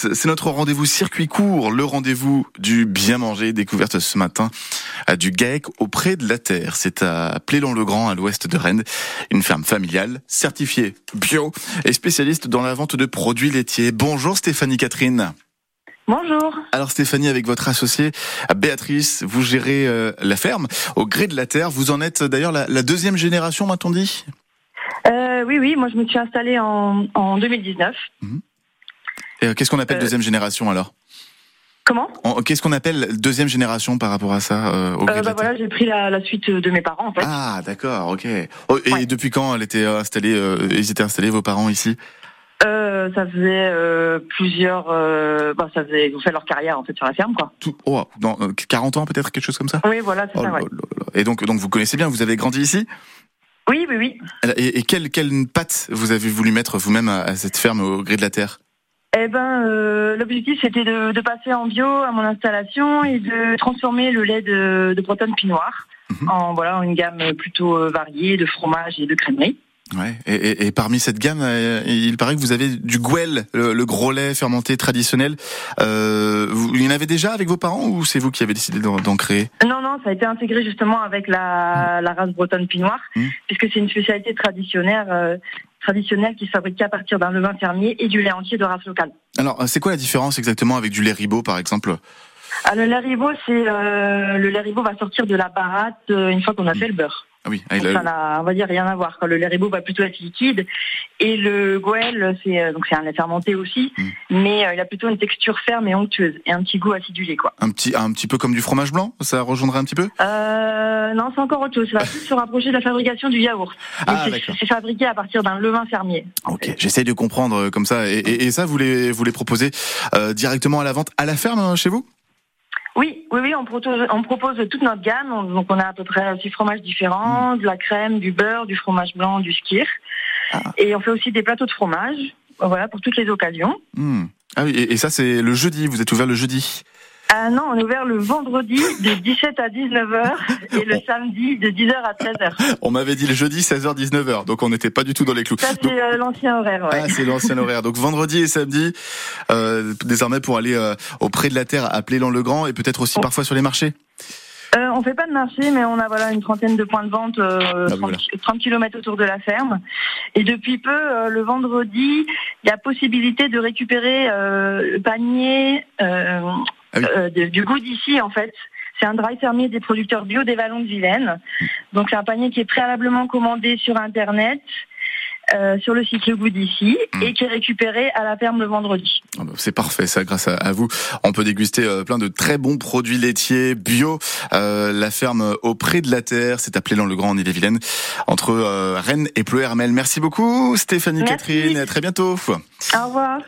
C'est notre rendez-vous circuit court, le rendez-vous du bien manger, découverte ce matin à du GAEC auprès de la Terre. C'est à Plélon-le-Grand, à l'ouest de Rennes, une ferme familiale certifiée bio et spécialiste dans la vente de produits laitiers. Bonjour Stéphanie Catherine. Bonjour. Alors Stéphanie, avec votre associée Béatrice, vous gérez euh, la ferme au gré de la terre. Vous en êtes d'ailleurs la, deuxième génération, m'a-t-on dit? Euh, Oui, oui. Moi, je me suis installée en, en 2019. Euh, qu'est-ce qu'on appelle euh, deuxième génération alors? Comment? Qu'est-ce qu'on appelle deuxième génération par rapport à ça euh, au euh, bah voilà, j'ai pris la, suite de mes parents en fait. Ah d'accord, ok. Oh, et depuis quand elle était installée, ils étaient installés vos parents ici? Euh, ça faisait plusieurs, bah, ça faisait, ils ont fait leur carrière en fait sur la ferme quoi. Tout, oh, dans 40 ans peut-être quelque chose comme ça? Oui voilà, c'est oh ça. Ouais. Et donc donc vous connaissez bien, vous avez grandi ici? Oui oui oui. Et, et quelle quelle patte vous avez voulu mettre vous-même à cette ferme au gré de la terre? Eh ben, euh, l'objectif c'était de, de, passer en bio à mon installation et de transformer le lait de, de Bretonne Pinoir mhm. en voilà une gamme plutôt euh, variée de fromage et de crèmerie. Ouais. Et, et, et, parmi cette gamme, euh, il paraît que vous avez du Gouel, le, gros lait fermenté traditionnel. Euh, vous, il y en avait déjà avec vos parents ou c'est vous qui avez décidé d'en créer? Non, non, ça a été intégré justement avec la, la race bretonne pinoire, mmh. puisque c'est une spécialité traditionnelle, euh, traditionnelle qui se fabrique à partir d'un levain fermier et du lait entier de race locale. Alors, c'est quoi la différence exactement avec du lait ribot, par exemple? Ah, Le lait ribot, c'est euh, le va sortir de la baratte une fois qu'on a mmh. fait le beurre. Ah oui, ah, ça n'a, on va dire, rien à voir. Le lait ribot va plutôt être liquide et le goël, c'est euh, donc c'est un lait fermenté aussi, hmm. mais euh, il a plutôt une texture ferme et onctueuse et un petit goût acidulé, quoi. Un petit, un petit peu comme du fromage blanc, ça rejoindrait un petit peu? Euh, Non, c'est encore autre chose. Ça va plus se rapprocher de la fabrication du yaourt. Ah, c'est, fabriqué à partir d'un levain fermier. Ok, j'essaye de comprendre euh, comme ça. Et, et, ça, vous les, vous les proposez euh, directement à la vente à la ferme chez vous? Oui, oui, oui, on propose, on propose toute notre gamme. donc on a à peu près six fromages différents, mm. de la crème, du beurre, du fromage blanc, du skir. Ah. Et on fait aussi des plateaux de fromage, voilà, pour toutes les occasions. Mm. Ah oui, et ça c'est le jeudi, vous êtes ouvert le jeudi ah non, on est ouvert le vendredi de 17 à 19h et le samedi de 10h à 13h. On m'avait dit le jeudi 16h 19h, donc on n'était pas du tout dans les clous. Ça c'est euh, l'ancien horaire. Ouais. Ah c'est l'ancien horaire. Donc vendredi et samedi, euh, désormais pour aller euh, auprès de la terre à Plélan-le-Grand et peut-être aussi oh. parfois sur les marchés. Euh, on fait pas de marché, mais on a voilà une trentaine de points de vente, euh, 30, ah, km autour de la ferme. Et depuis peu, euh, le vendredi, il y a possibilité de récupérer euh, le panier ah du goût d'ici en fait. C'est un dry fermier des producteurs bio des Vallons de Vilaine. Donc c'est un panier qui est préalablement commandé sur internet. Euh, sur le site Le Goût d'ici hmm. et qui est récupéré à la ferme le vendredi. Ah bah, c'est parfait, ça, grâce à, vous. On peut déguster euh, plein de très bons produits laitiers bio. Euh, la ferme auprès de la terre, c'est appelé dans le Grand en Ille-et-Vilaine, entre Rennes et Pleuhermel. Merci beaucoup, Stéphanie Catherine. À très bientôt. Au revoir.